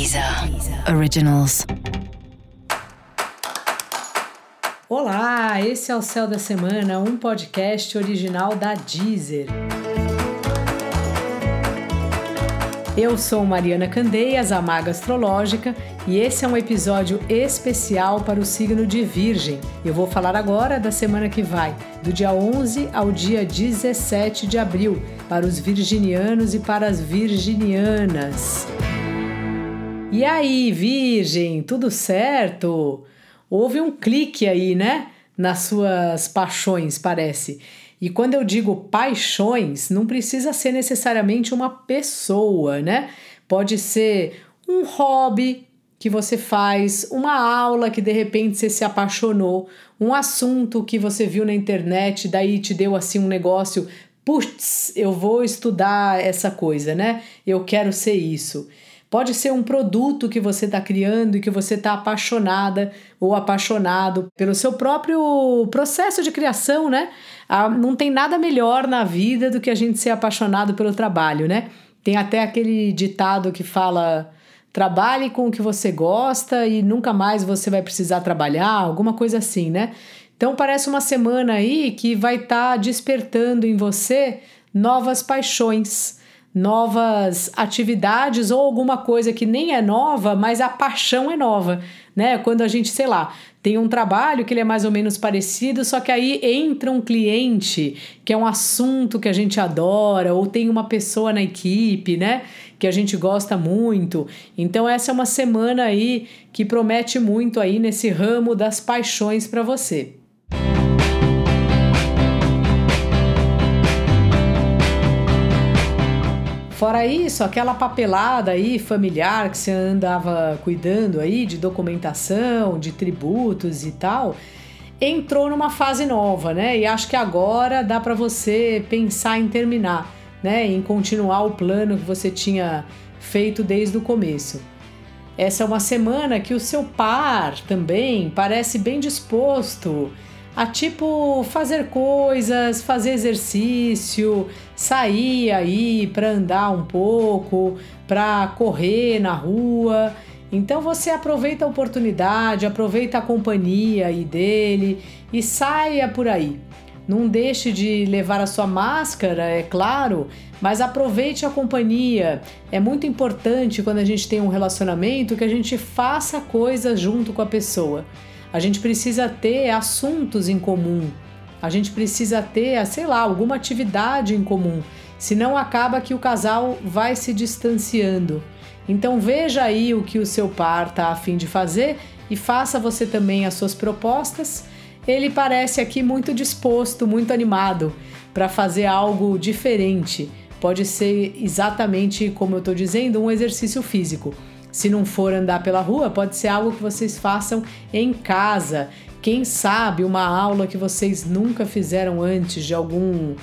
Deezer Originals. Olá, esse é o Céu da Semana, um podcast original da Deezer. Eu sou Mariana Candeias, a Maga Astrológica, e esse é um episódio especial para o signo de Virgem. Eu vou falar agora da semana que vai, do dia 11 ao dia 17 de abril, para os virginianos e para as virginianas. E aí, Virgem, tudo certo? Houve um clique aí, né? Nas suas paixões, parece. E quando eu digo paixões, não precisa ser necessariamente uma pessoa, né? Pode ser um hobby que você faz, uma aula que de repente você se apaixonou, um assunto que você viu na internet, daí te deu assim um negócio, putz, eu vou estudar essa coisa, né? Eu quero ser isso. Pode ser um produto que você está criando e que você está apaixonada ou apaixonado pelo seu próprio processo de criação, né? Ah, não tem nada melhor na vida do que a gente ser apaixonado pelo trabalho, né? Tem até aquele ditado que fala: trabalhe com o que você gosta e nunca mais você vai precisar trabalhar, alguma coisa assim, né? Então parece uma semana aí que vai estar tá despertando em você novas paixões novas atividades ou alguma coisa que nem é nova, mas a paixão é nova, né? Quando a gente, sei lá, tem um trabalho que ele é mais ou menos parecido, só que aí entra um cliente que é um assunto que a gente adora, ou tem uma pessoa na equipe, né? Que a gente gosta muito. Então, essa é uma semana aí que promete muito aí nesse ramo das paixões para você. Fora isso, aquela papelada aí familiar que você andava cuidando aí de documentação, de tributos e tal, entrou numa fase nova, né? E acho que agora dá para você pensar em terminar, né? Em continuar o plano que você tinha feito desde o começo. Essa é uma semana que o seu par também parece bem disposto a tipo fazer coisas, fazer exercício, sair aí para andar um pouco, para correr na rua. Então você aproveita a oportunidade, aproveita a companhia aí dele e saia por aí. Não deixe de levar a sua máscara, é claro, mas aproveite a companhia. É muito importante quando a gente tem um relacionamento que a gente faça coisas junto com a pessoa. A gente precisa ter assuntos em comum. A gente precisa ter, sei lá, alguma atividade em comum. Senão acaba que o casal vai se distanciando. Então veja aí o que o seu par está a fim de fazer e faça você também as suas propostas. Ele parece aqui muito disposto, muito animado para fazer algo diferente. Pode ser exatamente como eu estou dizendo, um exercício físico. Se não for andar pela rua, pode ser algo que vocês façam em casa. Quem sabe uma aula que vocês nunca fizeram antes de algum,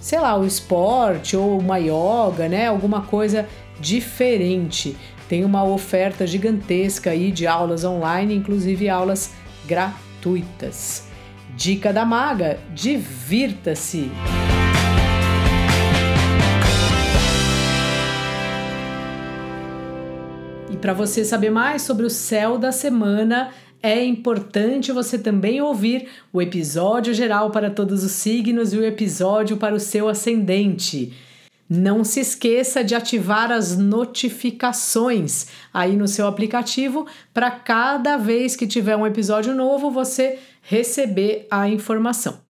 sei lá, o um esporte ou uma yoga, né? Alguma coisa diferente. Tem uma oferta gigantesca aí de aulas online, inclusive aulas gratuitas. Dica da maga: divirta-se! Para você saber mais sobre o céu da semana, é importante você também ouvir o episódio geral para todos os signos e o episódio para o seu ascendente. Não se esqueça de ativar as notificações aí no seu aplicativo para cada vez que tiver um episódio novo você receber a informação.